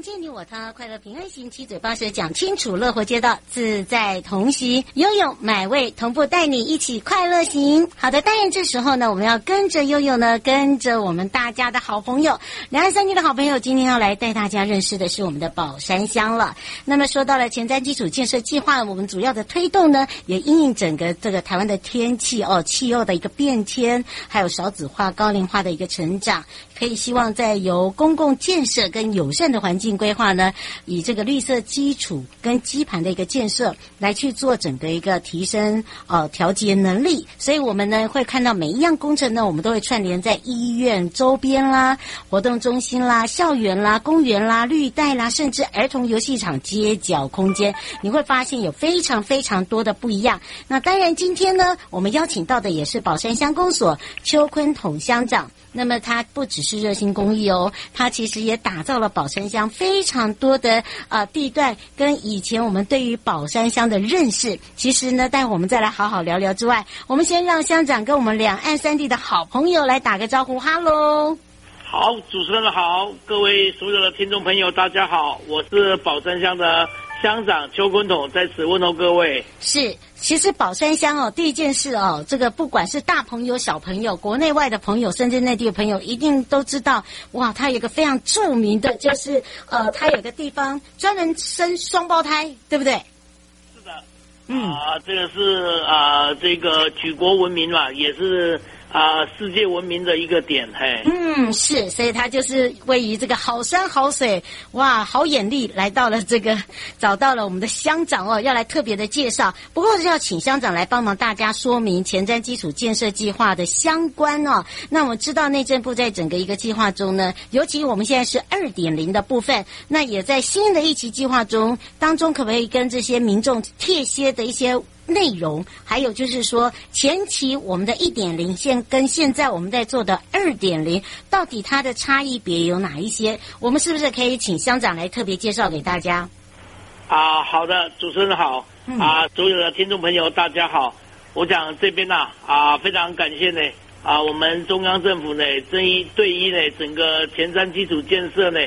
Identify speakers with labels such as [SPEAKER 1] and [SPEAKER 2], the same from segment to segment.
[SPEAKER 1] 迎接你我他，快乐平安行，七嘴八舌讲清楚，乐活街道自在同行，悠悠买位同步带你一起快乐行。好的，当然这时候呢，我们要跟着悠悠呢，跟着我们大家的好朋友，两岸三地的好朋友，今天要来带大家认识的是我们的宝山乡了。那么说到了前瞻基础建设计划，我们主要的推动呢，也因应整个这个台湾的天气哦，气候的一个变迁，还有少子化、高龄化的一个成长。可以希望在由公共建设跟友善的环境规划呢，以这个绿色基础跟基盘的一个建设来去做整个一个提升呃调节能力，所以我们呢会看到每一样工程呢，我们都会串联在医院周边啦、活动中心啦、校园啦、公园啦、绿带啦，甚至儿童游戏场、街角空间，你会发现有非常非常多的不一样。那当然，今天呢，我们邀请到的也是宝山乡公所邱坤统乡长。那么他不只是热心公益哦，他其实也打造了宝山乡非常多的呃地段，跟以前我们对于宝山乡的认识。其实呢，待会我们再来好好聊聊之外，我们先让乡长跟我们两岸三地的好朋友来打个招呼，哈喽。
[SPEAKER 2] 好，主持人好，各位所有的听众朋友，大家好，我是宝山乡的乡长邱坤统，在此问候各位。
[SPEAKER 1] 是。其实宝山乡哦，第一件事哦，这个不管是大朋友、小朋友，国内外的朋友，甚至内地的朋友，一定都知道哇，它有一个非常著名的，就是呃，它有个地方专门生双胞胎，对不对？
[SPEAKER 2] 是的，嗯啊，这个是啊，这个举国闻名嘛，也是。啊，世界闻名的一个点，嘿，
[SPEAKER 1] 嗯，是，所以他就是位于这个好山好水，哇，好眼力，来到了这个，找到了我们的乡长哦，要来特别的介绍。不过是要请乡长来帮忙大家说明前瞻基础建设计划的相关哦。那我们知道内政部在整个一个计划中呢，尤其我们现在是二点零的部分，那也在新的一期计划中当中，可不可以跟这些民众贴些的一些？内容，还有就是说，前期我们的一点零现跟现在我们在做的二点零，到底它的差异别有哪一些？我们是不是可以请乡长来特别介绍给大家？
[SPEAKER 2] 啊，好的，主持人好，啊，所有的听众朋友大家好。我讲这边呢，啊，非常感谢呢，啊，我们中央政府呢，这一对一呢整个前瞻基础建设呢，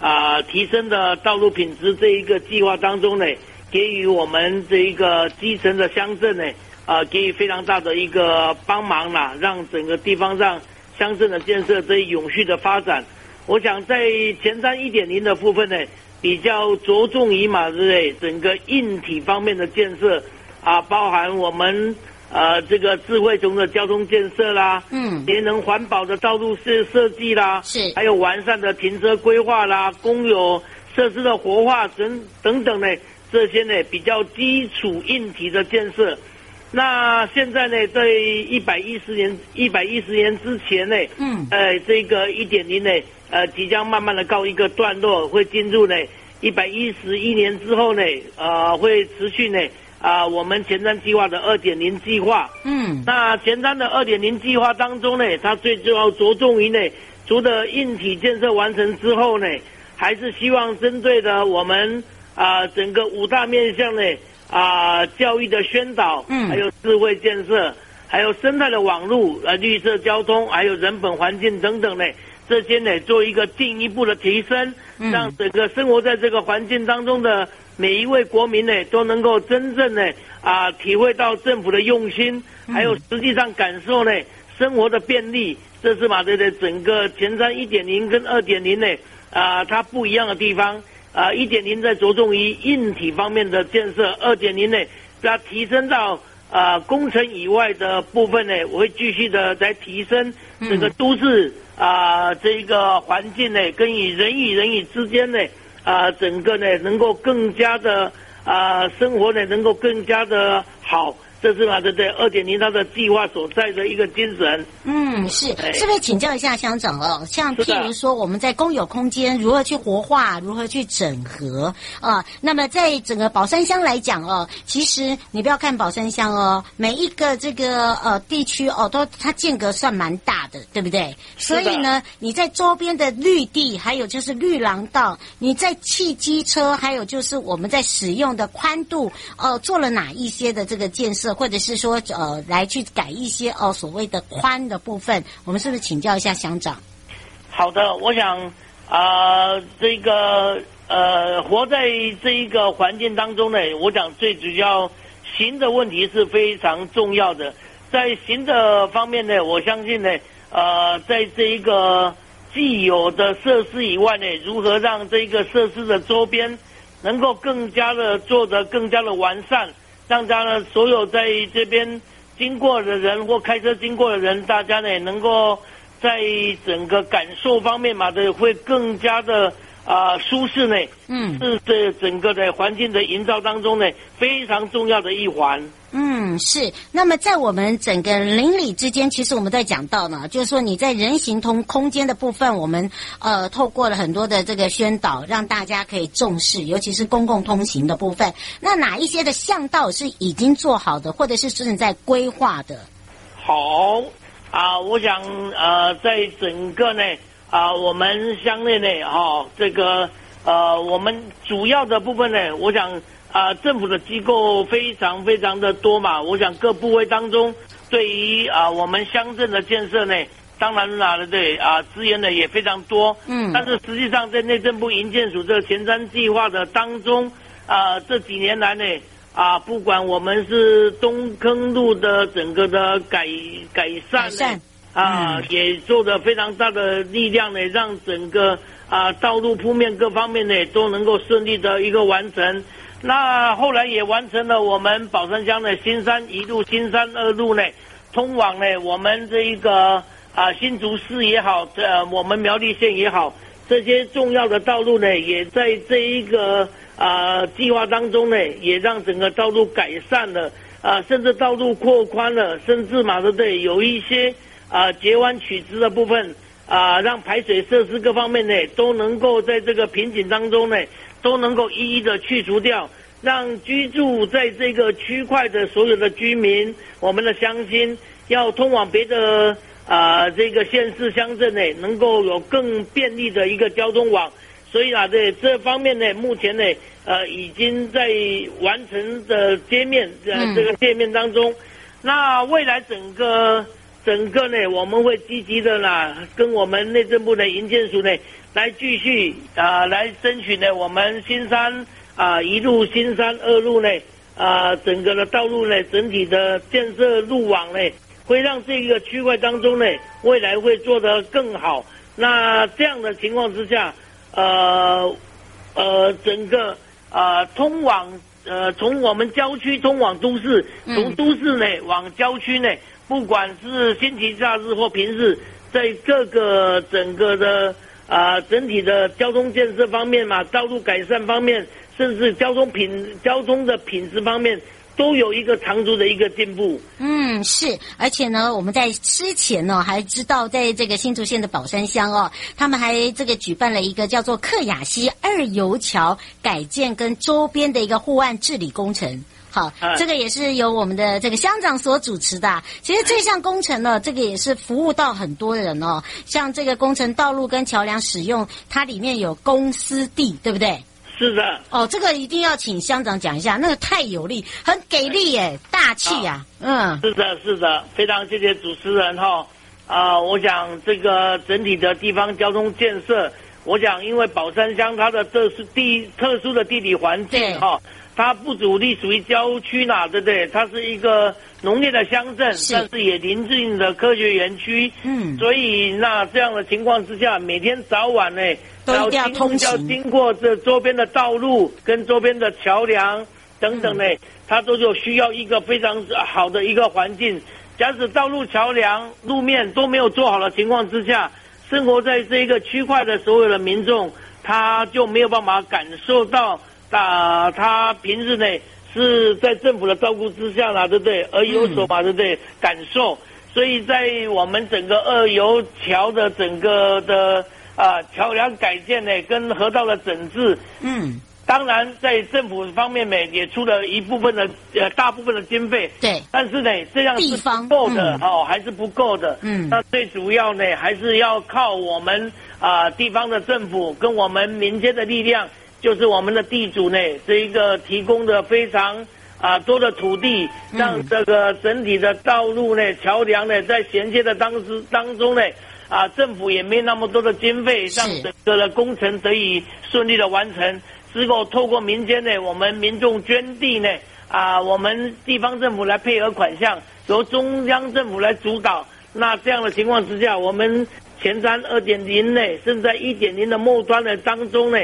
[SPEAKER 2] 啊，提升的道路品质这一个计划当中呢。给予我们这一个基层的乡镇呢，啊，给予非常大的一个帮忙啦，让整个地方上乡镇的建设得以永续的发展。我想在前瞻一点零的部分呢，比较着重于嘛，对不对？整个硬体方面的建设啊，包含我们呃这个智慧型的交通建设啦，嗯，节能环保的道路设设计啦，是，还有完善的停车规划啦，公有设施的活化等等等呢。这些呢比较基础硬体的建设，那现在呢在一百一十年一百一十年之前呢，嗯，呃，这个一点零呢，呃，即将慢慢的告一个段落，会进入呢一百一十一年之后呢，呃，会持续呢，啊、呃，我们前瞻计划的二点零计划，嗯，那前瞻的二点零计划当中呢，它最重要着重于呢，除了硬体建设完成之后呢，还是希望针对的我们。啊，整个五大面向呢，啊，教育的宣导，嗯，还有智慧建设，还有生态的网络、呃绿色交通，还有人本环境等等呢，这些呢做一个进一步的提升，让整个生活在这个环境当中的每一位国民呢都能够真正呢啊体会到政府的用心，还有实际上感受呢生活的便利。这是马德的整个前瞻一点零跟二点零呢啊它不一样的地方啊，一点零在着重于硬体方面的建设，二点零呢要提升到。啊、呃，工程以外的部分呢，我会继续的在提升这个都市啊、呃，这一个环境呢，跟与人与人与之间呢，啊、呃，整个呢能够更加的啊、呃，生活呢能够更加的好。这是马德的二点零，它的计划所在的一个精神。
[SPEAKER 1] 嗯，是，是不是请教一下乡长哦？像譬如说，我们在公有空间如何去活化，如何去整合啊？那么在整个宝山乡来讲哦，其实你不要看宝山乡哦，每一个这个呃地区哦，都它间隔算蛮大的，对不对？所以呢，你在周边的绿地，还有就是绿廊道，你在汽机车，还有就是我们在使用的宽度，哦、呃，做了哪一些的这个建设？或者是说，呃，来去改一些哦，所谓的宽的部分，我们是不是请教一下乡长？
[SPEAKER 2] 好的，我想啊、这个呃，活在这一个环境当中呢，我讲最主要行的问题是非常重要的。在行的方面呢，我相信呢，呃，在这一个既有的设施以外呢，如何让这一个设施的周边能够更加的做得更加的完善。让大家呢，所有在这边经过的人或开车经过的人，大家呢也能够在整个感受方面嘛的会更加的啊、呃、舒适呢。嗯，是这整个的环境的营造当中呢非常重要的一环。
[SPEAKER 1] 嗯，是。那么在我们整个邻里之间，其实我们在讲到呢，就是说你在人行通空间的部分，我们呃透过了很多的这个宣导，让大家可以重视，尤其是公共通行的部分。那哪一些的巷道是已经做好的，或者是正在规划的？
[SPEAKER 2] 好啊，我想呃，在整个呢啊，我们乡内呢哈、哦，这个呃，我们主要的部分呢，我想。啊，政府的机构非常非常的多嘛，我想各部位当中，对于啊我们乡镇的建设呢，当然了，对啊资源呢也非常多，嗯，但是实际上在内政部营建署这个前瞻计划的当中，啊这几年来呢，啊不管我们是东坑路的整个的改改善呢，善啊、嗯、也做的非常大的力量呢，让整个啊道路铺面各方面呢都能够顺利的一个完成。那后来也完成了我们宝山乡的新山一路、新山二路呢，通往呢我们这一个啊新竹市也好，这我们苗栗县也好，这些重要的道路呢，也在这一个啊计划当中呢，也让整个道路改善了。啊，甚至道路扩宽了，甚至马德队有一些啊截弯取直的部分啊，让排水设施各方面呢都能够在这个瓶颈当中呢。都能够一一的去除掉，让居住在这个区块的所有的居民，我们的乡亲要通往别的啊、呃、这个县市乡镇呢，能够有更便利的一个交通网。所以啊，这这方面呢，目前呢，呃，已经在完成的街面呃这个界面当中。那未来整个整个呢，我们会积极的呢，跟我们内政部的营建署呢。来继续啊、呃，来争取呢，我们新山啊、呃、一路、新山二路呢啊、呃，整个的道路呢，整体的建设路网呢，会让这个区块当中呢，未来会做得更好。那这样的情况之下，呃呃，整个啊、呃、通往呃从我们郊区通往都市，从都市呢往郊区呢，不管是星期假日或平日，在各个整个的。啊，整体的交通建设方面嘛，道路改善方面，甚至交通品、交通的品质方面，都有一个长足的一个进步。
[SPEAKER 1] 嗯，是，而且呢，我们在之前呢，还知道在这个新竹县的宝山乡哦，他们还这个举办了一个叫做客雅溪二游桥改建跟周边的一个护岸治理工程。好，这个也是由我们的这个乡长所主持的。其实这项工程呢，这个也是服务到很多人哦。像这个工程道路跟桥梁使用，它里面有公司地，对不对？
[SPEAKER 2] 是的。
[SPEAKER 1] 哦，这个一定要请乡长讲一下，那个太有力，很给力耶，大气呀、啊。嗯，
[SPEAKER 2] 是的，是的，非常谢谢主持人哈。啊、呃，我想这个整体的地方交通建设，我想因为宝山乡它的特殊地特殊的地理环境哈。它不独立属于郊区啦，对不对？它是一个农业的乡镇，但是也临近的科学园区。嗯，所以那这样的情况之下，每天早晚呢，
[SPEAKER 1] 都要通行，
[SPEAKER 2] 要经过这周边的道路跟周边的桥梁等等呢，嗯、它都就需要一个非常好的一个环境。假使道路桥梁路面都没有做好的情况之下，生活在这一个区块的所有的民众，他就没有办法感受到。那他平日呢是在政府的照顾之下啦，对不对？而有所嘛，对不对？感受，所以在我们整个二油桥的整个的啊桥梁改建呢，跟河道的整治，嗯，当然在政府方面呢也出了一部分的呃大部分的经费，
[SPEAKER 1] 对，
[SPEAKER 2] 但是呢这样是不够的哦，还是不够的，嗯，那最主要呢还是要靠我们啊地方的政府跟我们民间的力量。就是我们的地主呢，这一个提供的非常啊多的土地，让这个整体的道路呢、桥梁呢，在衔接的当时当中呢，啊政府也没那么多的经费，让整个的工程得以顺利的完成。之后透过民间呢，我们民众捐地呢，啊我们地方政府来配合款项，由中央政府来主导。那这样的情况之下，我们前瞻二点零呢，甚至在一点零的末端的当中呢。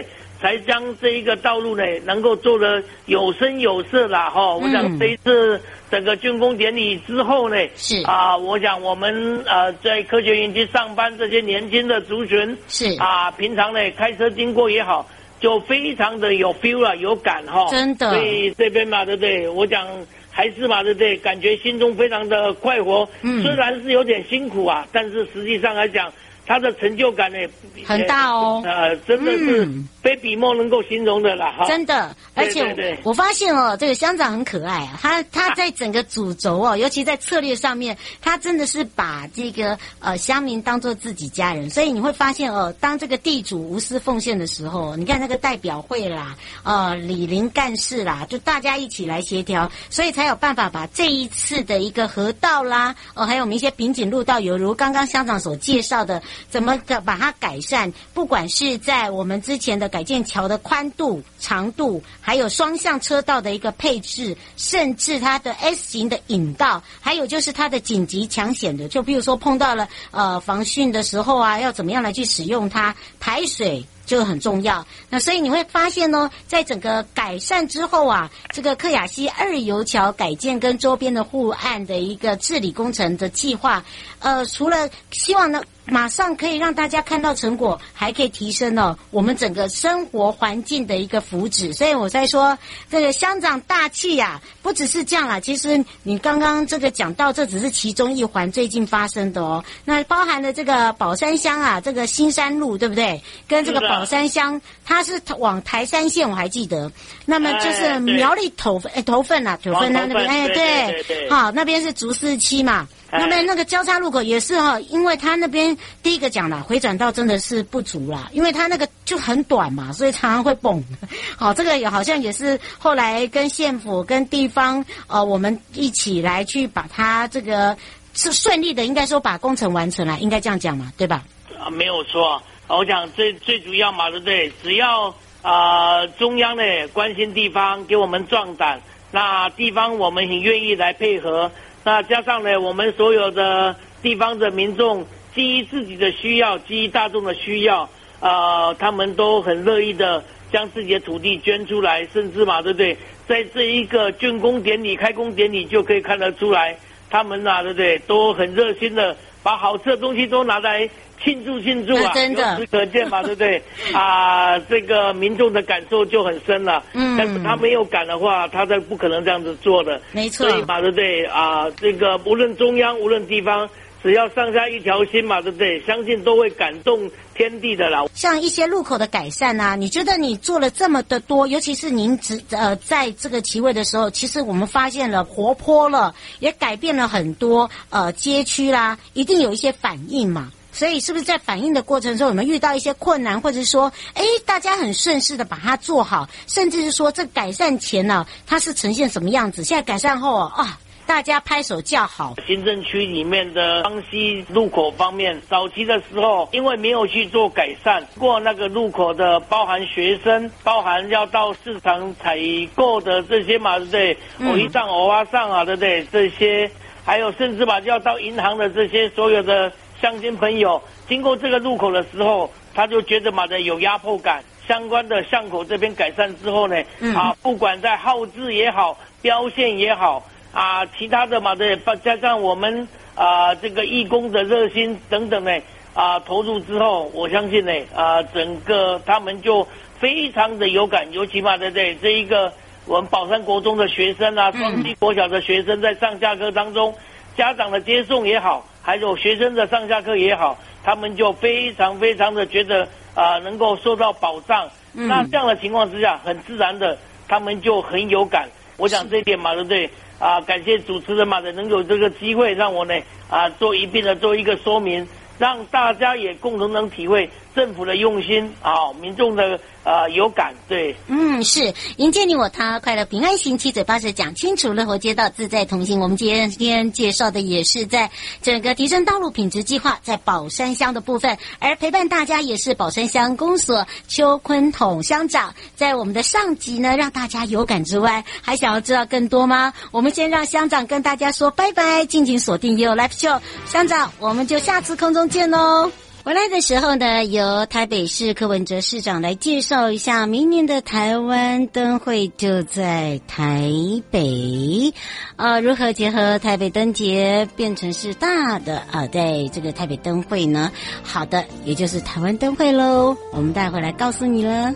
[SPEAKER 2] 才将这一个道路呢，能够做得有声有色啦哈。我想这一次整个竣工典礼之后呢，是啊，我想我们呃在科学园区上班这些年轻的族群是啊，平常呢开车经过也好，就非常的有 feel 了，有感哈。
[SPEAKER 1] 真的。
[SPEAKER 2] 所以这边嘛，对不对？我讲还是嘛，对不对？感觉心中非常的快活。嗯。虽然是有点辛苦啊，但是实际上来讲。他的成就感呢，
[SPEAKER 1] 很大哦，
[SPEAKER 2] 呃，真的是非笔墨能够形容的啦，哈、嗯，
[SPEAKER 1] 真的，而且我发现哦，这个乡长很可爱啊，他他在整个主轴哦，尤其在策略上面，他真的是把这个呃乡民当做自己家人，所以你会发现哦，当这个地主无私奉献的时候，你看那个代表会啦，呃，李林干事啦，就大家一起来协调，所以才有办法把这一次的一个河道啦，哦、呃，还有我们一些瓶颈路道，犹如刚刚乡长所介绍的。怎么的把它改善？不管是在我们之前的改建桥的宽度、长度，还有双向车道的一个配置，甚至它的 S 型的引道，还有就是它的紧急抢险的，就比如说碰到了呃防汛的时候啊，要怎么样来去使用它排水。就很重要，那所以你会发现呢，在整个改善之后啊，这个克雅西二油桥改建跟周边的护岸的一个治理工程的计划，呃，除了希望呢马上可以让大家看到成果，还可以提升呢我们整个生活环境的一个福祉。所以我在说这个乡长大气呀、啊，不只是这样啦，其实你刚刚这个讲到，这只是其中一环最近发生的哦，那包含了这个宝山乡啊，这个新山路对不对？跟这个宝。山乡，它是往台山线，我还记得。那么就是苗栗头份，哎，头份啊，头份那那边，哎，对，好，那边是竹四期嘛。那么那个交叉路口也是哈，因为他那边第一个讲了，回转道真的是不足啦，因为他那个就很短嘛，所以常常会蹦。好，这个也好像也是后来跟县府跟地方呃，我们一起来去把它这个是顺利的，应该说把工程完成了，应该这样讲嘛，对吧？
[SPEAKER 2] 啊，没有错。我讲最最主要嘛，对不对？只要啊、呃、中央呢关心地方，给我们壮胆，那地方我们很愿意来配合。那加上呢，我们所有的地方的民众，基于自己的需要，基于大众的需要，啊、他们都很乐意的将自己的土地捐出来，甚至嘛，对不对？在这一个竣工典礼、开工典礼就可以看得出来，他们、啊，对不对？都很热心的把好吃的东西都拿来。庆祝庆祝啊！
[SPEAKER 1] 真的，
[SPEAKER 2] 由此可见嘛，对不对？啊，这个民众的感受就很深了。嗯，但是他没有感的话，他才不可能这样子做的。
[SPEAKER 1] 没错。
[SPEAKER 2] 所以嘛，对不对？啊，这个无论中央，无论地方，只要上下一条心嘛，对不对？相信都会感动天地的啦。
[SPEAKER 1] 像一些路口的改善啊，你觉得你做了这么的多，尤其是您只呃在这个席位的时候，其实我们发现了活泼了，也改变了很多呃街区啦，一定有一些反应嘛。所以是不是在反应的过程中，有没有遇到一些困难，或者说，哎，大家很顺势的把它做好，甚至是说这改善前呢、啊，它是呈现什么样子？现在改善后啊。大家拍手叫好。
[SPEAKER 2] 行政区里面的双溪路口方面，早期的时候因为没有去做改善，过那个路口的包含学生，包含要到市场采购的这些嘛，对不对？偶一上偶啊上啊，对不对？这些还有甚至吧，要到银行的这些所有的乡亲朋友，经过这个路口的时候，他就觉得嘛的有压迫感。相关的巷口这边改善之后呢，啊，不管在号志也好，标线也好。啊，其他的嘛，的，加上我们啊，这个义工的热心等等呢，啊，投入之后，我相信呢，啊，整个他们就非常的有感，尤其嘛，对不对？这一个我们宝山国中的学生啊，双溪国小的学生在上下课当中，家长的接送也好，还有学生的上下课也好，他们就非常非常的觉得啊，能够受到保障。那这样的情况之下，很自然的，他们就很有感。我想这一点嘛，对不对？啊，感谢主持人马的能有这个机会，让我呢啊做一并的做一个说明，让大家也共同能体会政府的用心啊，民众的。啊，有感对，
[SPEAKER 1] 嗯，是迎接你我他，快乐平安行，七嘴八舌讲清楚，乐活街道自在同行。我们今天今天介绍的也是在整个提升道路品质计划在宝山乡的部分，而陪伴大家也是宝山乡公所邱坤统乡长。在我们的上集呢，让大家有感之外，还想要知道更多吗？我们先让乡长跟大家说拜拜，敬请锁定 You Live Show，乡长，我们就下次空中见喽。回来的时候呢，由台北市柯文哲市长来介绍一下明年的台湾灯会就在台北，呃，如何结合台北灯节变成是大的啊？在这个台北灯会呢，好的，也就是台湾灯会喽，我们待会来告诉你了。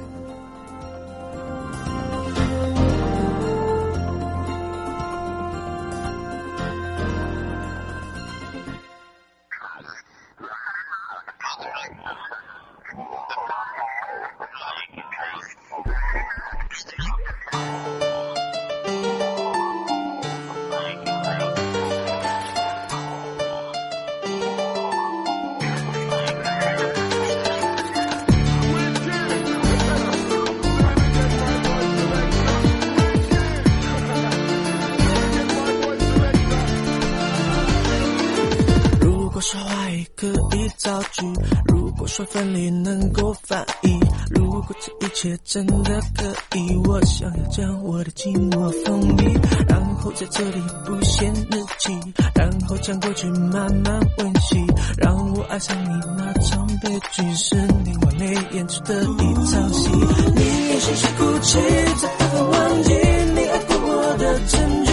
[SPEAKER 3] 果这一切真的可以，我想要将我的寂寞封闭，然后在这里不写日记，然后将过去慢慢温习，让我爱上你那场悲剧，是你完美演出的一场戏。你用心事哭泣，才不会忘记你爱过我的证据，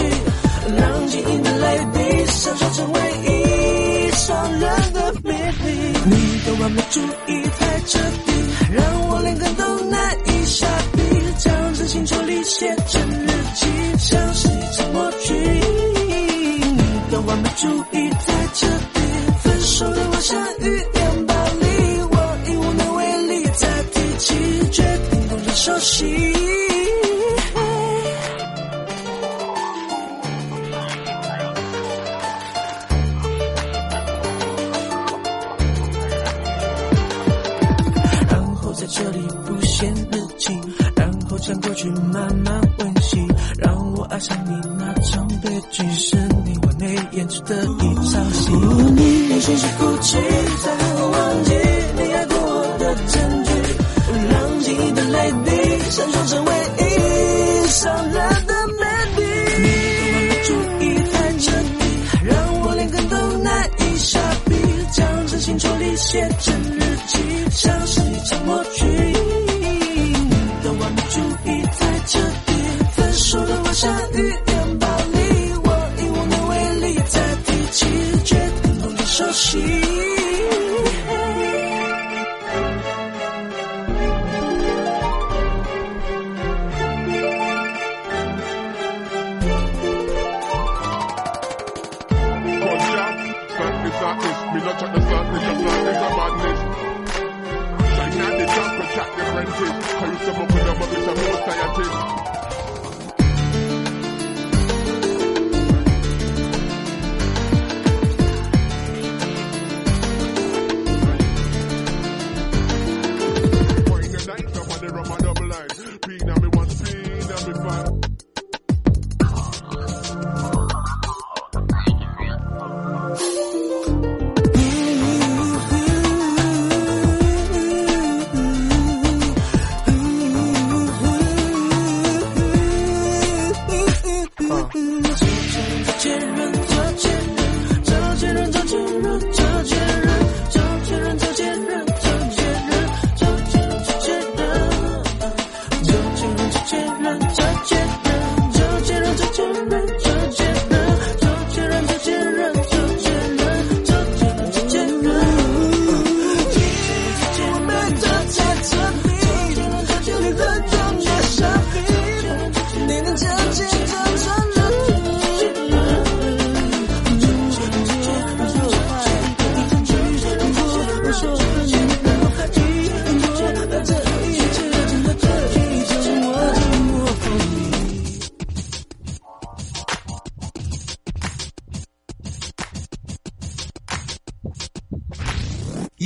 [SPEAKER 3] 让记忆的泪滴闪烁成唯一伤人的秘密。你的完美主义太彻底，让我连根。to be.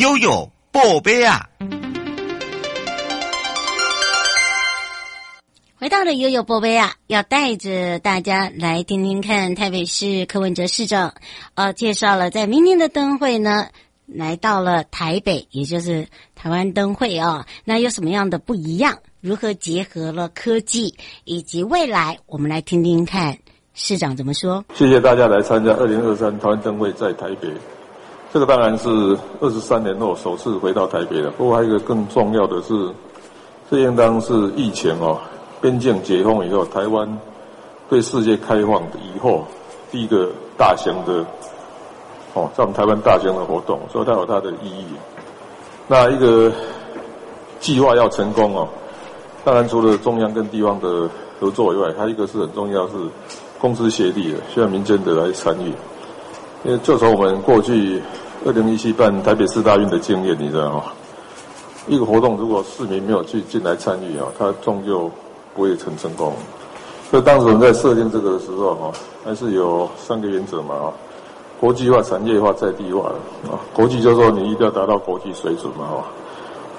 [SPEAKER 4] 悠悠宝贝啊！
[SPEAKER 1] 回到了悠悠宝贝啊，要带着大家来听听看台北市柯文哲市长，呃，介绍了在明年的灯会呢，来到了台北，也就是台湾灯会哦。那有什么样的不一样？如何结合了科技以及未来？我们来听听看市长怎么说。
[SPEAKER 5] 谢谢大家来参加二零二三台湾灯会在台北。这个当然是二十三年后首次回到台北了。不过还有一个更重要的是，这应当是疫情哦。边境解封以后，台湾对世界开放以后第一个大型的哦，在我们台湾大型的活动，所以它有它的意义。那一个计划要成功哦，当然除了中央跟地方的合作以外，还有一个是很重要是公私协力的，需要民间的来参与。因为就从我们过去二零一七办台北市大运的经验，你知道吗？一个活动如果市民没有去进来参与啊，它终究不会成成功，所以当时我们在设定这个的时候，哈，还是有三个原则嘛，啊，国际化、产业化、在地化啊。国际就是说你一定要达到国际水准嘛，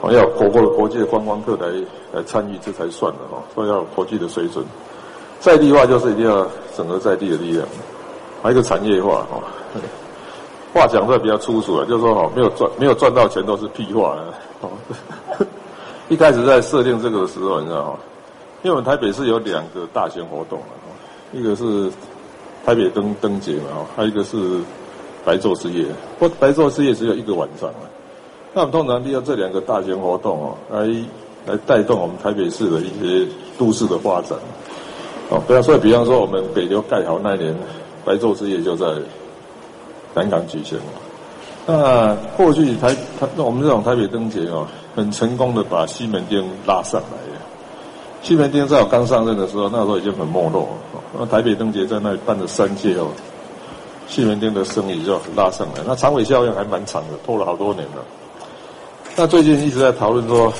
[SPEAKER 5] 哈，要国过的国际的观光客来来参与，这才算的哈，所以要有国际的水准。在地化就是一定要整合在地的力量，还有一个产业化，哈，话讲出来比较粗俗了，就是说哈，没有赚没有赚到钱都是屁话，哦，一开始在设定这个的时候，你知道吗？因为我们台北市有两个大型活动，一个是台北灯灯节嘛，还有一个是白昼之夜。不，白昼之夜只有一个晚上。那我们通常利用这两个大型活动哦，来来带动我们台北市的一些都市的发展。哦，比方说，比方说我们北流盖好那年，白昼之夜就在南港举行。那过去台台我们这种台北灯节哦，很成功的把西门町拉上来了。西门町在我刚上任的时候，那时候已经很没落了。那台北灯节在那里办了三届哦，西门町的生意就拉上来。那长尾效应还蛮长的，拖了好多年了。那最近一直在讨论说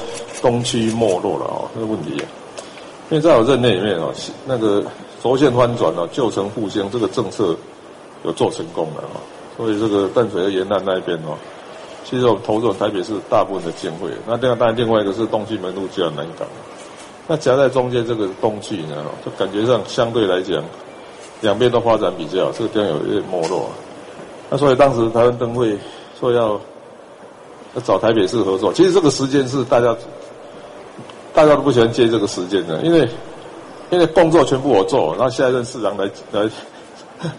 [SPEAKER 5] 东区没落了哦，这个问题。因为在我任内里面哦，那个轴线翻转哦，旧城复兴这个政策有做成功了哦，所以这个淡水和沿岸那边哦，其实我们投入台北市大部分的经费。那另外当然另外一个是东西门路加南港。那夹在中间这个东区呢，就感觉上相对来讲，两边都发展比较好，这个地方有一点没落。那所以当时台湾灯会说要要找台北市合作，其实这个时间是大家大家都不喜欢接这个时间的，因为因为工作全部我做，然后下一任市长来来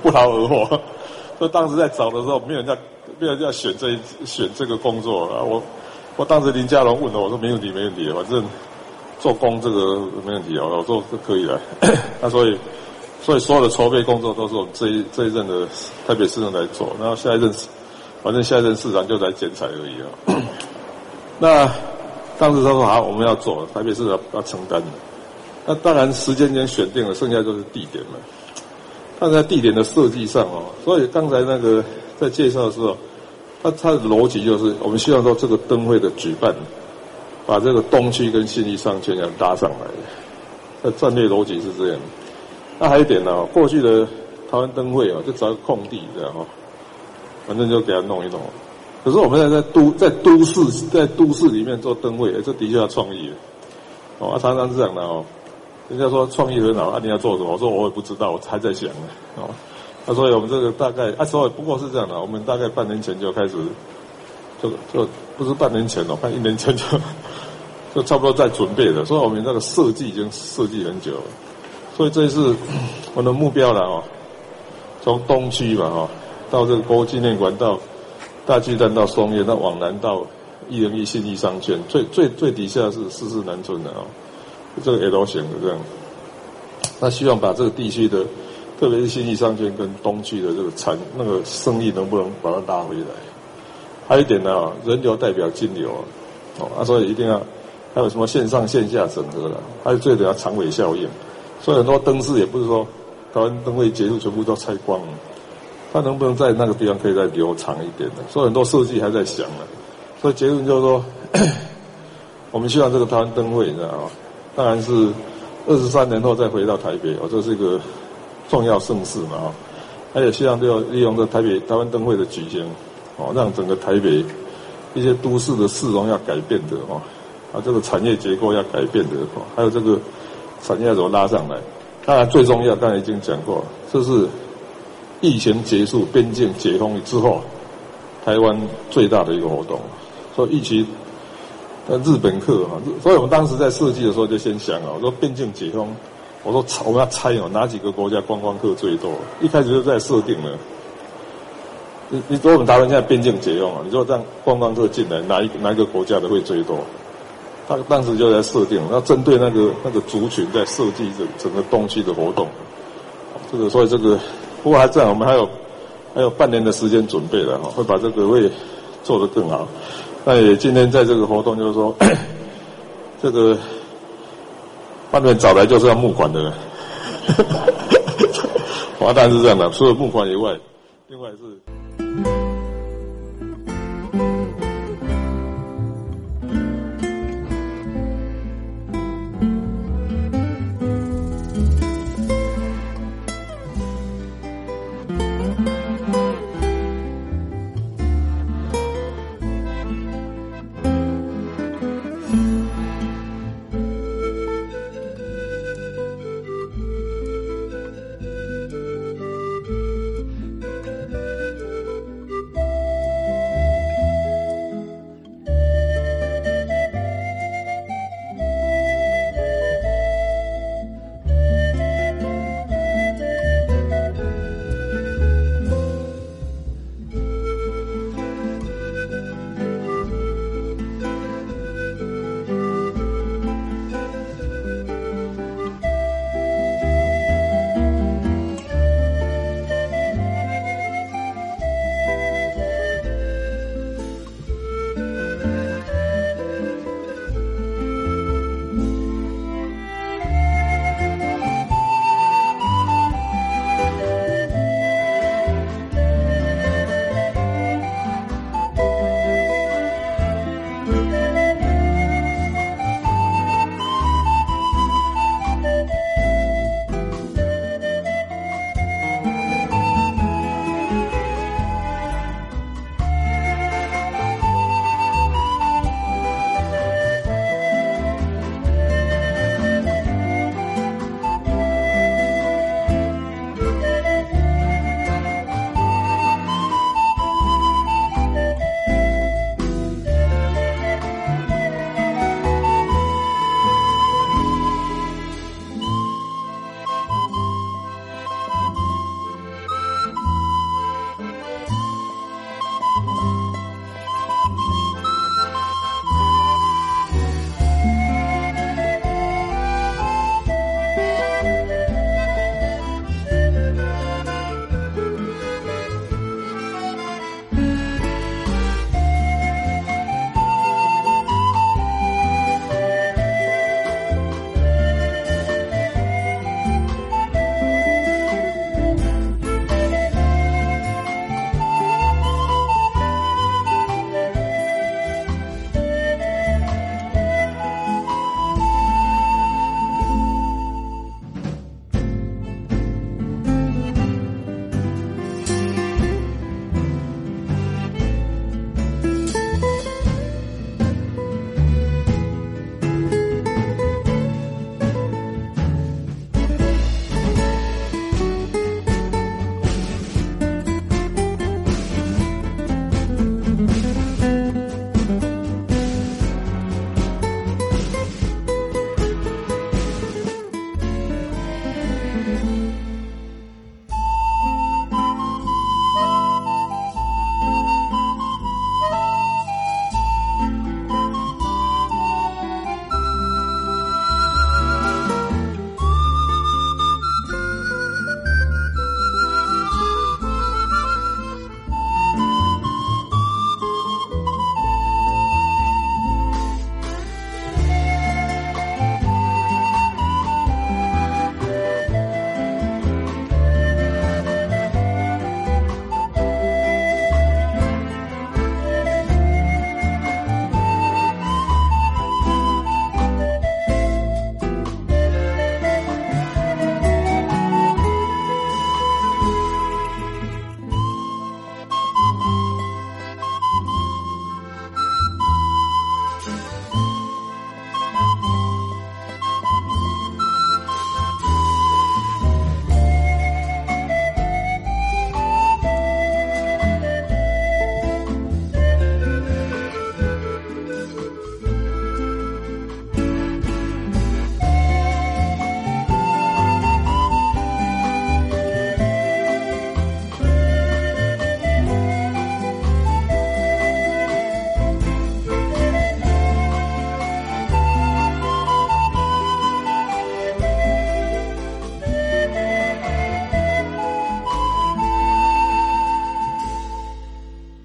[SPEAKER 5] 不劳而获。所以当时在找的时候，没有人家没有人家选这一选这个工作啊。我我当时林佳龙问了，我说没问题没问题，反正。做工这个没问题啊，我做是可以的。那所以，所以所有的筹备工作都是我们这一这一任的台北市长来做，然后下一任，反正下一任市长就来剪彩而已啊。那当时他说好，我们要做，台北市长要承担的。那当然时间已经选定了，剩下就是地点了。但在地点的设计上哦，所以刚才那个在介绍的时候，他他的逻辑就是，我们希望说这个灯会的举办。把这个东区跟信义商圈要搭上来，那战略逻辑是这样。那还有一点呢，过去的台湾灯会啊，就找个空地这样哈，反正就给它弄一弄。可是我们现在在都在都市在都市里面做灯会，这的确要创意。哦，常常是这样的哦。人家说创意很好，啊，你要做什么？我说我也不知道，我还在想呢。哦，那所以我们这个大概啊，所以不过是这样的，我们大概半年前就开始。就就不是半年前了，半一年前就 就差不多在准备了，所以我们那个设计已经设计很久了，所以这次我的目标了哦。从东区嘛哈，到这个国纪念馆，到大巨蛋，到松烟，到往南到一零一信义商圈，最最最底下是四四南村的啊，这个 L 型的这样。那希望把这个地区的，特别是信义商圈跟东区的这个产那个生意，能不能把它拉回来？还有一点呢，人流代表金流，哦，啊，所以一定要还有什么线上线下整合了，还有最重要长尾效应，所以很多灯饰也不是说台湾灯会结束全部都拆光了，它能不能在那个地方可以再留长一点的？所以很多设计还在想呢，所以结论就是说，我们希望这个台湾灯会，你知道吗？当然是二十三年后再回到台北，哦，这是一个重要盛事嘛，啊，还有希望就利用这台北台湾灯会的举行。哦，让整个台北一些都市的市容要改变的哦，啊，这个产业结构要改变的哦，还有这个产业要怎么拉上来？当然最重要，刚才已经讲过，这是疫情结束、边境解封之后，台湾最大的一个活动。所以疫情，那日本客哈，所以我们当时在设计的时候就先想啊，我说边境解封，我说我们要猜哦，哪几个国家观光客最多？一开始就在设定了。你你说我们台湾现在边境解封啊，你说让观光客进来，哪一哪一个国家的会最多？他当时就在设定，要针对那个那个族群在设计整整个东西的活动。这个所以这个，不过还这样，我们还有还有半年的时间准备了哈，会把这个会做得更好。那也今天在这个活动就是说，这个外面找来就是要募款的人，华大是这样的，除了募款以外，另外是。